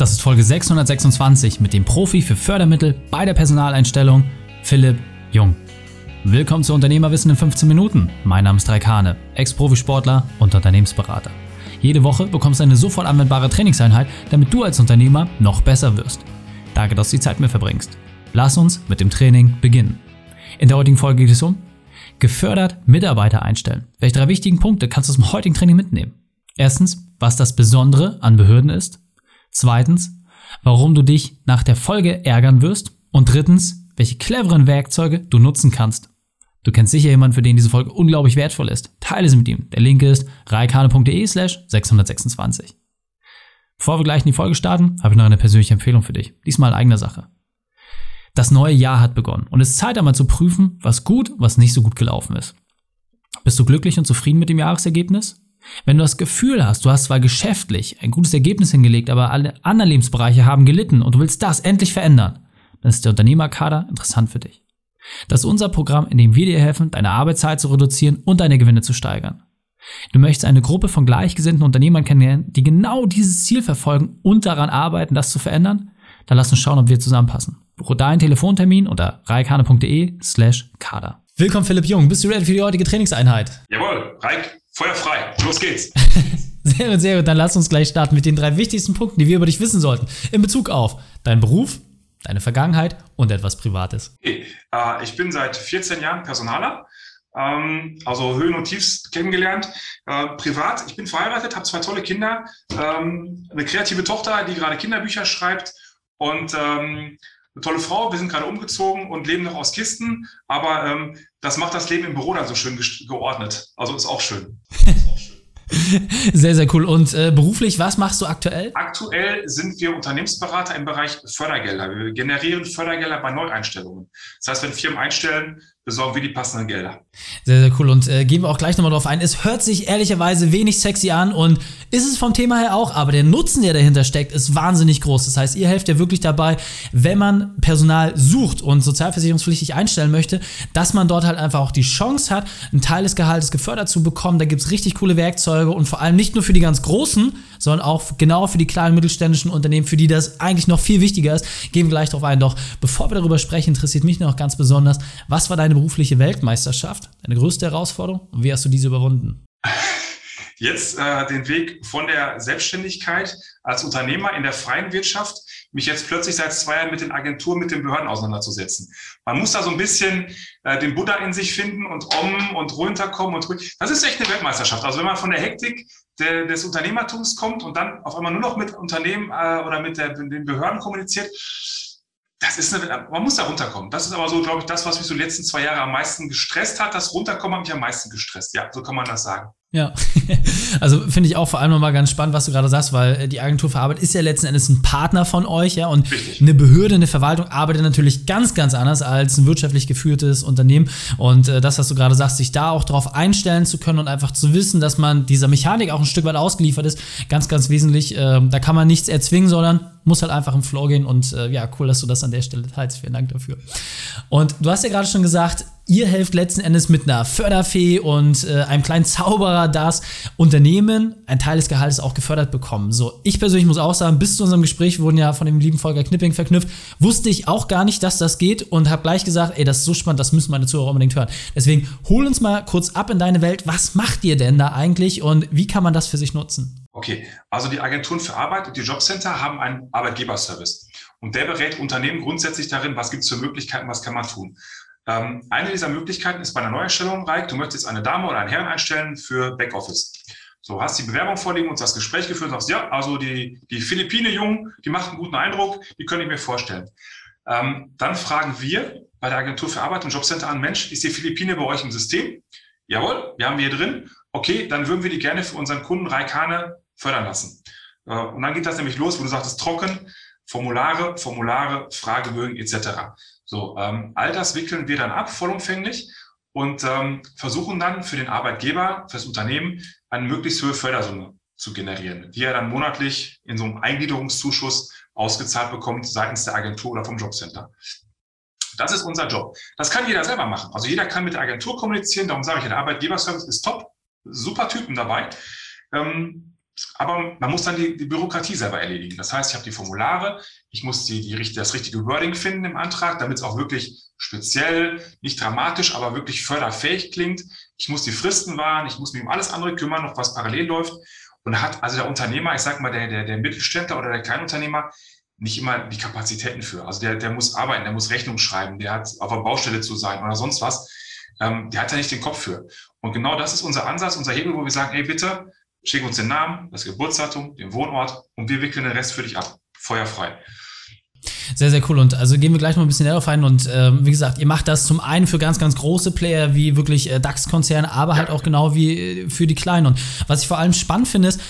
Das ist Folge 626 mit dem Profi für Fördermittel bei der Personaleinstellung, Philipp Jung. Willkommen zu Unternehmerwissen in 15 Minuten. Mein Name ist Raikane, Ex-Profisportler und Unternehmensberater. Jede Woche bekommst du eine sofort anwendbare Trainingseinheit, damit du als Unternehmer noch besser wirst. Danke, dass du die Zeit mit verbringst. Lass uns mit dem Training beginnen. In der heutigen Folge geht es um gefördert Mitarbeiter einstellen. Welche drei wichtigen Punkte kannst du aus dem heutigen Training mitnehmen? Erstens, was das Besondere an Behörden ist. Zweitens, warum du dich nach der Folge ärgern wirst. Und drittens, welche cleveren Werkzeuge du nutzen kannst. Du kennst sicher jemanden, für den diese Folge unglaublich wertvoll ist. Teile sie mit ihm. Der Link ist reikane.de slash 626. Bevor wir gleich in die Folge starten, habe ich noch eine persönliche Empfehlung für dich. Diesmal eigener Sache. Das neue Jahr hat begonnen und es ist Zeit einmal zu prüfen, was gut, was nicht so gut gelaufen ist. Bist du glücklich und zufrieden mit dem Jahresergebnis? Wenn du das Gefühl hast, du hast zwar geschäftlich ein gutes Ergebnis hingelegt, aber alle anderen Lebensbereiche haben gelitten und du willst das endlich verändern, dann ist der Unternehmerkader interessant für dich. Das ist unser Programm, in dem wir dir helfen, deine Arbeitszeit zu reduzieren und deine Gewinne zu steigern. Du möchtest eine Gruppe von gleichgesinnten Unternehmern kennenlernen, die genau dieses Ziel verfolgen und daran arbeiten, das zu verändern? Dann lass uns schauen, ob wir zusammenpassen. Buche deinen Telefontermin unter reikane.de slash kader. Willkommen Philipp Jung, bist du ready für die heutige Trainingseinheit? Jawohl, Reik, Feuer frei, los geht's. sehr gut, sehr gut, dann lass uns gleich starten mit den drei wichtigsten Punkten, die wir über dich wissen sollten. In Bezug auf deinen Beruf, deine Vergangenheit und etwas Privates. Okay. Äh, ich bin seit 14 Jahren Personaler, ähm, also Höhen und Tiefs kennengelernt. Äh, privat, ich bin verheiratet, habe zwei tolle Kinder, ähm, eine kreative Tochter, die gerade Kinderbücher schreibt und ähm, eine tolle Frau. Wir sind gerade umgezogen und leben noch aus Kisten, aber ähm, das macht das Leben im Büro dann so schön geordnet. Also ist auch schön. Ist auch schön. Sehr, sehr cool. Und äh, beruflich, was machst du aktuell? Aktuell sind wir Unternehmensberater im Bereich Fördergelder. Wir generieren Fördergelder bei Neueinstellungen. Das heißt, wenn Firmen einstellen, besorgen wir die passenden Gelder. Sehr, sehr cool. Und äh, gehen wir auch gleich nochmal drauf ein. Es hört sich ehrlicherweise wenig sexy an und ist es vom Thema her auch, aber der Nutzen, der dahinter steckt, ist wahnsinnig groß. Das heißt, ihr helft ja wirklich dabei, wenn man Personal sucht und sozialversicherungspflichtig einstellen möchte, dass man dort halt einfach auch die Chance hat, einen Teil des Gehaltes gefördert zu bekommen. Da gibt es richtig coole Werkzeuge und vor allem nicht nur für die ganz großen, sondern auch genau für die kleinen mittelständischen Unternehmen, für die das eigentlich noch viel wichtiger ist. Gehen wir gleich drauf ein. Doch bevor wir darüber sprechen, interessiert mich noch ganz besonders, was war deine berufliche Weltmeisterschaft, deine größte Herausforderung und wie hast du diese überwunden? Jetzt äh, den Weg von der Selbstständigkeit als Unternehmer in der freien Wirtschaft, mich jetzt plötzlich seit zwei Jahren mit den Agenturen, mit den Behörden auseinanderzusetzen. Man muss da so ein bisschen äh, den Buddha in sich finden und um und runterkommen und. Das ist echt eine Weltmeisterschaft. Also wenn man von der Hektik der, des Unternehmertums kommt und dann auf einmal nur noch mit Unternehmen äh, oder mit der, den Behörden kommuniziert, das ist eine, man muss da runterkommen. Das ist aber so, glaube ich, das, was mich so die letzten zwei Jahre am meisten gestresst hat. Das Runterkommen hat mich am meisten gestresst. Ja, so kann man das sagen. Ja, also finde ich auch vor allem nochmal ganz spannend, was du gerade sagst, weil äh, die Agentur für Arbeit ist ja letzten Endes ein Partner von euch, ja, und Richtig. eine Behörde, eine Verwaltung arbeitet natürlich ganz, ganz anders als ein wirtschaftlich geführtes Unternehmen. Und äh, das, was du gerade sagst, sich da auch darauf einstellen zu können und einfach zu wissen, dass man dieser Mechanik auch ein Stück weit ausgeliefert ist, ganz, ganz wesentlich. Äh, da kann man nichts erzwingen, sondern muss halt einfach im Flow gehen und äh, ja, cool, dass du das an der Stelle teilst. Vielen Dank dafür. Und du hast ja gerade schon gesagt, ihr helft letzten Endes mit einer Förderfee und äh, einem kleinen Zauberer, das Unternehmen ein Teil des Gehaltes auch gefördert bekommen. So, ich persönlich muss auch sagen, bis zu unserem Gespräch wurden ja von dem lieben Volker Knipping verknüpft, wusste ich auch gar nicht, dass das geht und habe gleich gesagt, ey, das ist so spannend, das müssen meine Zuhörer unbedingt hören. Deswegen hol uns mal kurz ab in deine Welt. Was macht ihr denn da eigentlich und wie kann man das für sich nutzen? Okay, also die Agenturen für Arbeit und die Jobcenter haben einen Arbeitgeberservice. Und der berät Unternehmen grundsätzlich darin, was gibt es für Möglichkeiten, was kann man tun. Ähm, eine dieser Möglichkeiten ist bei einer Neuerstellung, Reik, du möchtest eine Dame oder einen Herrn einstellen für Backoffice. So, hast die Bewerbung vorliegen und das Gespräch geführt und sagst, ja, also die, die Philippine-Jungen, die macht einen guten Eindruck, die könnte ich mir vorstellen. Ähm, dann fragen wir bei der Agentur für Arbeit und Jobcenter an, Mensch, ist die Philippine bei euch im System? Jawohl, wir haben wir hier drin. Okay, dann würden wir die gerne für unseren Kunden Raikane fördern lassen. Äh, und dann geht das nämlich los, wo du sagtest, trocken, Formulare, Formulare, Fragebögen etc. So, ähm, all das wickeln wir dann ab, vollumfänglich und ähm, versuchen dann für den Arbeitgeber, für das Unternehmen, eine möglichst hohe Fördersumme zu generieren, die er dann monatlich in so einem Eingliederungszuschuss ausgezahlt bekommt seitens der Agentur oder vom Jobcenter. Das ist unser Job. Das kann jeder selber machen. Also jeder kann mit der Agentur kommunizieren. Darum sage ich, der Arbeitgeberservice ist top. Super Typen dabei. Ähm, aber man muss dann die, die, Bürokratie selber erledigen. Das heißt, ich habe die Formulare, ich muss die, die, das richtige Wording finden im Antrag, damit es auch wirklich speziell, nicht dramatisch, aber wirklich förderfähig klingt. Ich muss die Fristen wahren, ich muss mich um alles andere kümmern, noch was parallel läuft. Und hat also der Unternehmer, ich sage mal, der, der, der Mittelständler oder der Kleinunternehmer, nicht immer die Kapazitäten für. Also der, der muss arbeiten, der muss Rechnung schreiben, der hat auf der Baustelle zu sein oder sonst was. Ähm, der hat da nicht den Kopf für. Und genau das ist unser Ansatz, unser Hebel, wo wir sagen, ey, bitte, schick uns den Namen, das Geburtsdatum, den Wohnort und wir wickeln den Rest für dich ab. Feuerfrei. Sehr, sehr cool. Und also gehen wir gleich mal ein bisschen darauf ein. Und ähm, wie gesagt, ihr macht das zum einen für ganz, ganz große Player wie wirklich äh, DAX-Konzerne, aber halt auch genau wie äh, für die Kleinen. Und was ich vor allem spannend finde, ist,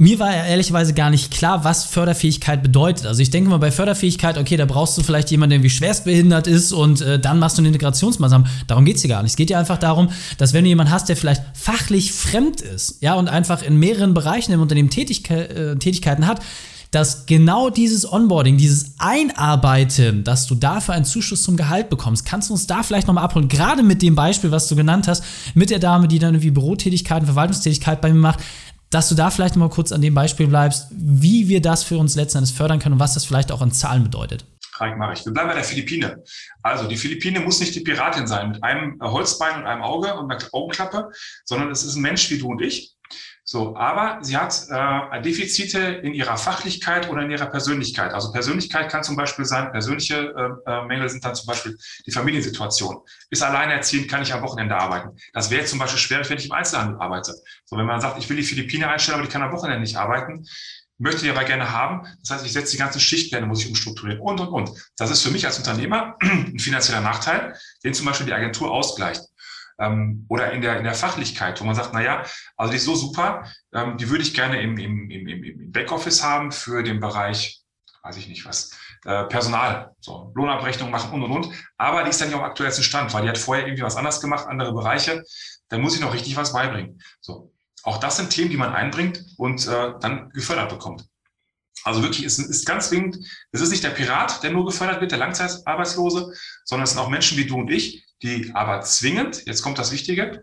mir war ehrlicherweise gar nicht klar, was Förderfähigkeit bedeutet. Also ich denke mal bei Förderfähigkeit, okay, da brauchst du vielleicht jemanden, der wie schwerstbehindert ist und äh, dann machst du eine Integrationsmaßnahme. Darum geht es hier gar nicht. Es geht ja einfach darum, dass wenn du jemanden hast, der vielleicht fachlich fremd ist, ja, und einfach in mehreren Bereichen im Unternehmen Tätigke äh, Tätigkeiten hat, dass genau dieses Onboarding, dieses Einarbeiten, dass du dafür einen Zuschuss zum Gehalt bekommst. Kannst du uns da vielleicht nochmal abholen? Gerade mit dem Beispiel, was du genannt hast, mit der Dame, die dann irgendwie Bürotätigkeiten, Verwaltungstätigkeit bei mir macht dass du da vielleicht noch mal kurz an dem Beispiel bleibst, wie wir das für uns letzten Endes fördern können und was das vielleicht auch in Zahlen bedeutet. Reich mache ich. Wir bleiben bei der Philippine. Also die Philippine muss nicht die Piratin sein mit einem Holzbein und einem Auge und einer Augenklappe, sondern es ist ein Mensch wie du und ich, so, aber sie hat äh, Defizite in ihrer Fachlichkeit oder in ihrer Persönlichkeit. Also Persönlichkeit kann zum Beispiel sein, persönliche äh, äh, Mängel sind dann zum Beispiel die Familiensituation. Ist alleinerziehend, kann ich am Wochenende arbeiten. Das wäre zum Beispiel schwer, wenn ich im Einzelhandel arbeite. So, wenn man sagt, ich will die Philippine einstellen, aber die kann am Wochenende nicht arbeiten, möchte die aber gerne haben. Das heißt, ich setze die ganzen Schichtpläne, muss ich umstrukturieren und, und, und. Das ist für mich als Unternehmer ein finanzieller Nachteil, den zum Beispiel die Agentur ausgleicht ähm, oder in der, in der Fachlichkeit, wo man sagt, na ja, also die ist so super, ähm, die würde ich gerne im, im, im, im Backoffice haben für den Bereich, weiß ich nicht was, äh, Personal, so Lohnabrechnung machen und und und. Aber die ist dann nicht auf aktuellsten Stand, weil die hat vorher irgendwie was anders gemacht, andere Bereiche. Dann muss ich noch richtig was beibringen. So. Auch das sind Themen, die man einbringt und äh, dann gefördert bekommt. Also wirklich, es ist ganz zwingend, es ist nicht der Pirat, der nur gefördert wird, der Langzeitarbeitslose, sondern es sind auch Menschen wie du und ich, die aber zwingend, jetzt kommt das Wichtige,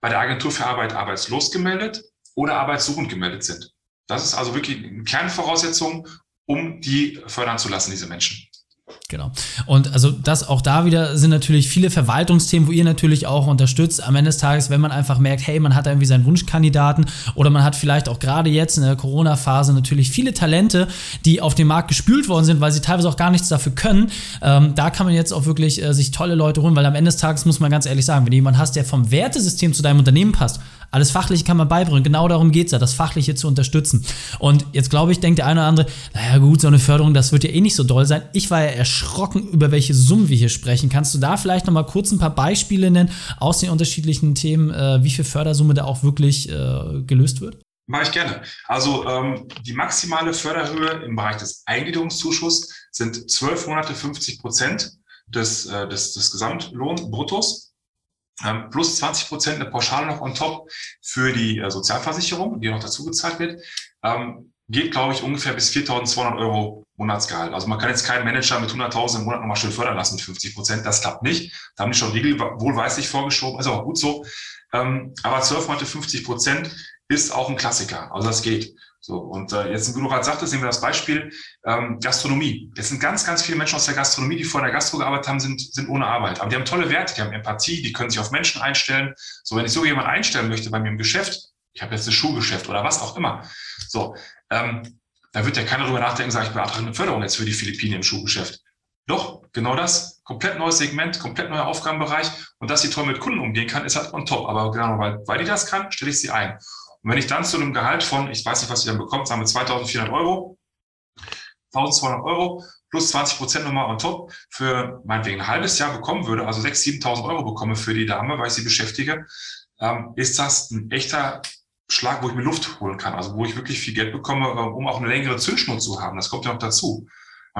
bei der Agentur für Arbeit arbeitslos gemeldet oder arbeitssuchend gemeldet sind. Das ist also wirklich eine Kernvoraussetzung, um die fördern zu lassen, diese Menschen. Genau. Und also das auch da wieder sind natürlich viele Verwaltungsthemen, wo ihr natürlich auch unterstützt. Am Ende des Tages, wenn man einfach merkt, hey, man hat da irgendwie seinen Wunschkandidaten oder man hat vielleicht auch gerade jetzt in der Corona-Phase natürlich viele Talente, die auf den Markt gespült worden sind, weil sie teilweise auch gar nichts dafür können. Ähm, da kann man jetzt auch wirklich äh, sich tolle Leute holen, weil am Ende des Tages muss man ganz ehrlich sagen, wenn du jemanden hast, der vom Wertesystem zu deinem Unternehmen passt, alles Fachliche kann man beibringen. Genau darum geht es ja, das Fachliche zu unterstützen. Und jetzt glaube ich, denkt der eine oder andere, naja gut, so eine Förderung, das wird ja eh nicht so doll sein. Ich war ja erschrocken, über welche Summen wir hier sprechen. Kannst du da vielleicht noch mal kurz ein paar Beispiele nennen aus den unterschiedlichen Themen, äh, wie viel Fördersumme da auch wirklich äh, gelöst wird? Mache ich gerne. Also ähm, die maximale Förderhöhe im Bereich des Eingliederungszuschusses sind zwölf Monate 50 Prozent des, äh, des, des Gesamtlohnbruttos ähm, plus 20 Prozent eine Pauschale noch on top für die äh, Sozialversicherung, die noch dazu gezahlt wird, ähm, geht, glaube ich, ungefähr bis 4.200 Euro Monatsgehalt. Also man kann jetzt keinen Manager mit 100.000 im Monat nochmal schön fördern lassen mit 50 Prozent. Das klappt nicht. Da haben die schon Riegel wohlweislich vorgeschoben. Ist aber gut so. Ähm, aber 12 Monate 50 Prozent ist auch ein Klassiker. Also das geht. So, und äh, jetzt, wie du gerade sagtest, nehmen wir das Beispiel ähm, Gastronomie. Es sind ganz, ganz viele Menschen aus der Gastronomie, die vor der Gastro gearbeitet haben, sind, sind ohne Arbeit. Aber die haben tolle Werte, die haben Empathie, die können sich auf Menschen einstellen. So, wenn ich so jemanden einstellen möchte bei mir im Geschäft, ich habe jetzt ein Schuhgeschäft oder was auch immer, so, ähm, da wird ja keiner drüber nachdenken, sage ich beantrage eine Förderung jetzt für die Philippinen im Schuhgeschäft. Doch, genau das. Komplett neues Segment, komplett neuer Aufgabenbereich. Und dass sie toll mit Kunden umgehen kann, ist halt on top. Aber genau, weil, weil die das kann, stelle ich sie ein. Und wenn ich dann zu einem Gehalt von, ich weiß nicht, was ihr dann bekommt, sagen wir 2400 Euro, 1200 Euro plus 20 Prozent nochmal on top für meinetwegen ein halbes Jahr bekommen würde, also 6.000, 7.000 Euro bekomme für die Dame, weil ich sie beschäftige, ähm, ist das ein echter Schlag, wo ich mir Luft holen kann, also wo ich wirklich viel Geld bekomme, äh, um auch eine längere Zündschnur zu haben. Das kommt ja noch dazu.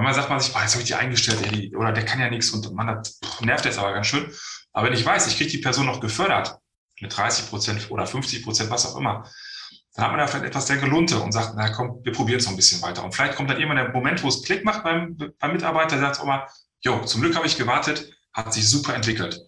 Manchmal sagt man sich, oh, jetzt habe ich die eingestellt, oder der kann ja nichts und man hat, nervt jetzt aber ganz schön. Aber wenn ich weiß, ich kriege die Person noch gefördert, mit 30 Prozent oder 50 Prozent, was auch immer, dann hat man da vielleicht etwas der Gelunte und sagt, na komm, wir probieren es noch ein bisschen weiter. Und vielleicht kommt dann irgendwann der Moment, wo es Klick macht beim, beim Mitarbeiter, der sagt, oh mal, jo, zum Glück habe ich gewartet, hat sich super entwickelt.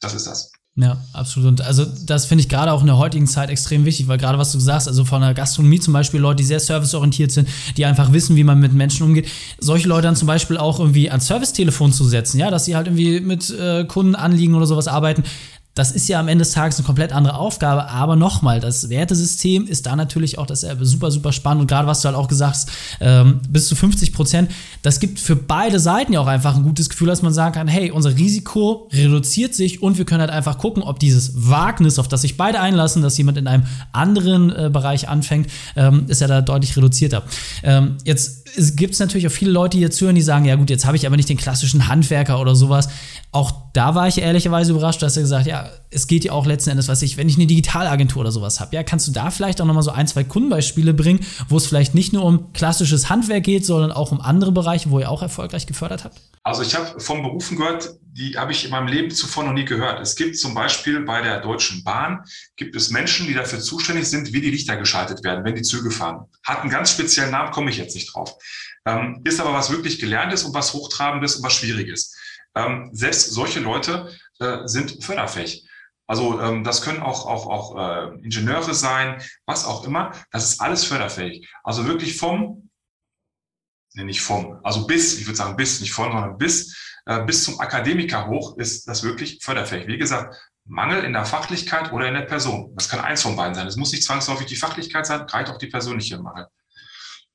Das ist das. Ja, absolut. Und also das finde ich gerade auch in der heutigen Zeit extrem wichtig, weil gerade was du sagst, also von der Gastronomie zum Beispiel Leute, die sehr serviceorientiert sind, die einfach wissen, wie man mit Menschen umgeht, solche Leute dann zum Beispiel auch irgendwie ans Servicetelefon zu setzen, ja, dass sie halt irgendwie mit äh, Kundenanliegen oder sowas arbeiten, das ist ja am Ende des Tages eine komplett andere Aufgabe, aber nochmal, das Wertesystem ist da natürlich auch dasselbe. Super, super spannend und gerade was du halt auch gesagt hast, ähm, bis zu 50 Prozent, das gibt für beide Seiten ja auch einfach ein gutes Gefühl, dass man sagen kann, hey, unser Risiko reduziert sich und wir können halt einfach gucken, ob dieses Wagnis, auf das sich beide einlassen, dass jemand in einem anderen äh, Bereich anfängt, ähm, ist ja da deutlich reduzierter. Ähm, jetzt gibt es natürlich auch viele Leute, die jetzt hören, die sagen, ja gut, jetzt habe ich aber nicht den klassischen Handwerker oder sowas. Auch da war ich ehrlicherweise überrascht, dass er gesagt, ja, es geht ja auch letzten Endes, was ich, wenn ich eine Digitalagentur oder sowas habe, ja, kannst du da vielleicht auch nochmal so ein, zwei Kundenbeispiele bringen, wo es vielleicht nicht nur um klassisches Handwerk geht, sondern auch um andere Bereiche, wo ihr auch erfolgreich gefördert habt? Also ich habe von Berufen gehört, die habe ich in meinem Leben zuvor noch nie gehört. Es gibt zum Beispiel bei der Deutschen Bahn, gibt es Menschen, die dafür zuständig sind, wie die Lichter geschaltet werden, wenn die Züge fahren. Hat einen ganz speziellen Namen, komme ich jetzt nicht drauf. Ähm, ist aber was wirklich Gelerntes und was Hochtrabendes und was Schwieriges. Ähm, selbst solche Leute äh, sind förderfähig. Also ähm, das können auch, auch, auch äh, Ingenieure sein, was auch immer. Das ist alles förderfähig. Also wirklich vom, nee, nicht vom, also bis, ich würde sagen bis, nicht von, sondern bis, äh, bis zum Akademiker hoch ist das wirklich förderfähig. Wie gesagt, Mangel in der Fachlichkeit oder in der Person. Das kann eins von beiden sein. Es muss nicht zwangsläufig die Fachlichkeit sein, reicht auch die persönliche Mangel.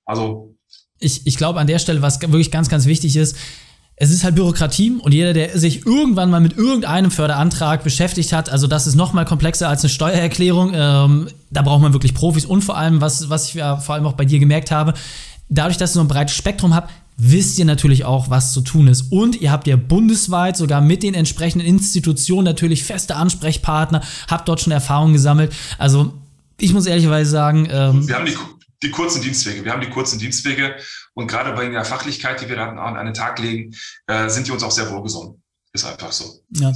Also ich, ich glaube an der Stelle, was wirklich ganz, ganz wichtig ist, es ist halt Bürokratie und jeder, der sich irgendwann mal mit irgendeinem Förderantrag beschäftigt hat, also das ist noch mal komplexer als eine Steuererklärung, ähm, da braucht man wirklich Profis und vor allem, was, was ich ja vor allem auch bei dir gemerkt habe, dadurch, dass ihr so ein breites Spektrum habt, wisst ihr natürlich auch, was zu tun ist. Und ihr habt ja bundesweit sogar mit den entsprechenden Institutionen natürlich feste Ansprechpartner, habt dort schon Erfahrungen gesammelt. Also ich muss ehrlicherweise sagen, ähm, wir haben die die kurzen Dienstwege. Wir haben die kurzen Dienstwege und gerade bei der Fachlichkeit, die wir da an den Tag legen, äh, sind die uns auch sehr wohlgesonnen. Ist einfach so. Ja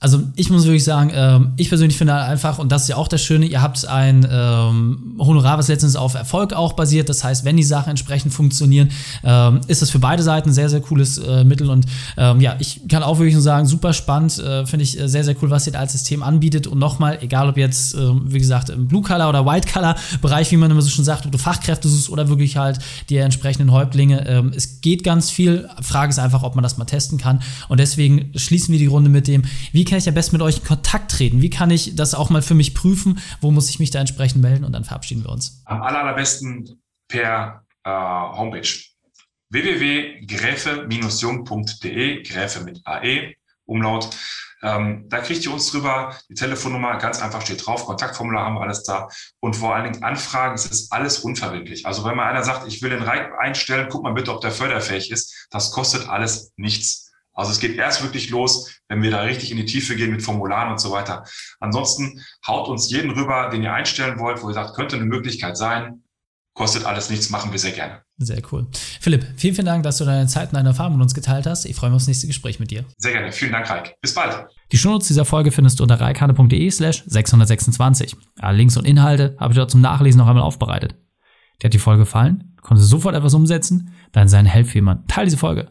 also ich muss wirklich sagen, ähm, ich persönlich finde halt einfach, und das ist ja auch das Schöne, ihr habt ein ähm, Honorar, was letztens auf Erfolg auch basiert. Das heißt, wenn die Sachen entsprechend funktionieren, ähm, ist das für beide Seiten ein sehr, sehr cooles äh, Mittel. Und ähm, ja, ich kann auch wirklich nur sagen, super spannend, äh, finde ich äh, sehr, sehr cool, was ihr da als System anbietet. Und nochmal, egal ob jetzt, äh, wie gesagt, im Blue-Color oder White-Color-Bereich, wie man immer so schon sagt, ob du Fachkräfte suchst oder wirklich halt die entsprechenden Häuptlinge. Ähm, es geht ganz viel. Frage ist einfach, ob man das mal testen kann. Und deswegen schließen wir die Runde mit dem, wie kann ich am besten mit euch in Kontakt treten? Wie kann ich das auch mal für mich prüfen? Wo muss ich mich da entsprechend melden? Und dann verabschieden wir uns. Am allerbesten per äh, Homepage www.gräfe-jung.de, Gräfe mit AE, Umlaut. Ähm, da kriegt ihr uns drüber. Die Telefonnummer ganz einfach steht drauf. Kontaktformular haben wir alles da. Und vor allen Dingen Anfragen, es ist alles unverbindlich. Also wenn mal einer sagt, ich will den Reik einstellen, guck mal bitte, ob der förderfähig ist. Das kostet alles nichts. Also es geht erst wirklich los, wenn wir da richtig in die Tiefe gehen mit Formularen und so weiter. Ansonsten haut uns jeden rüber, den ihr einstellen wollt, wo ihr sagt, könnte eine Möglichkeit sein. Kostet alles nichts, machen wir sehr gerne. Sehr cool. Philipp, vielen, vielen Dank, dass du deine Zeit und deine Erfahrungen mit uns geteilt hast. Ich freue mich aufs nächste Gespräch mit dir. Sehr gerne. Vielen Dank, Raik. Bis bald. Die Shownotes dieser Folge findest du unter reikane.de slash 626. Alle Links und Inhalte habe ich dort zum Nachlesen noch einmal aufbereitet. Dir hat die Folge gefallen? Konntest du sofort etwas umsetzen? Dann sei ein Held für jemanden. Teil diese Folge.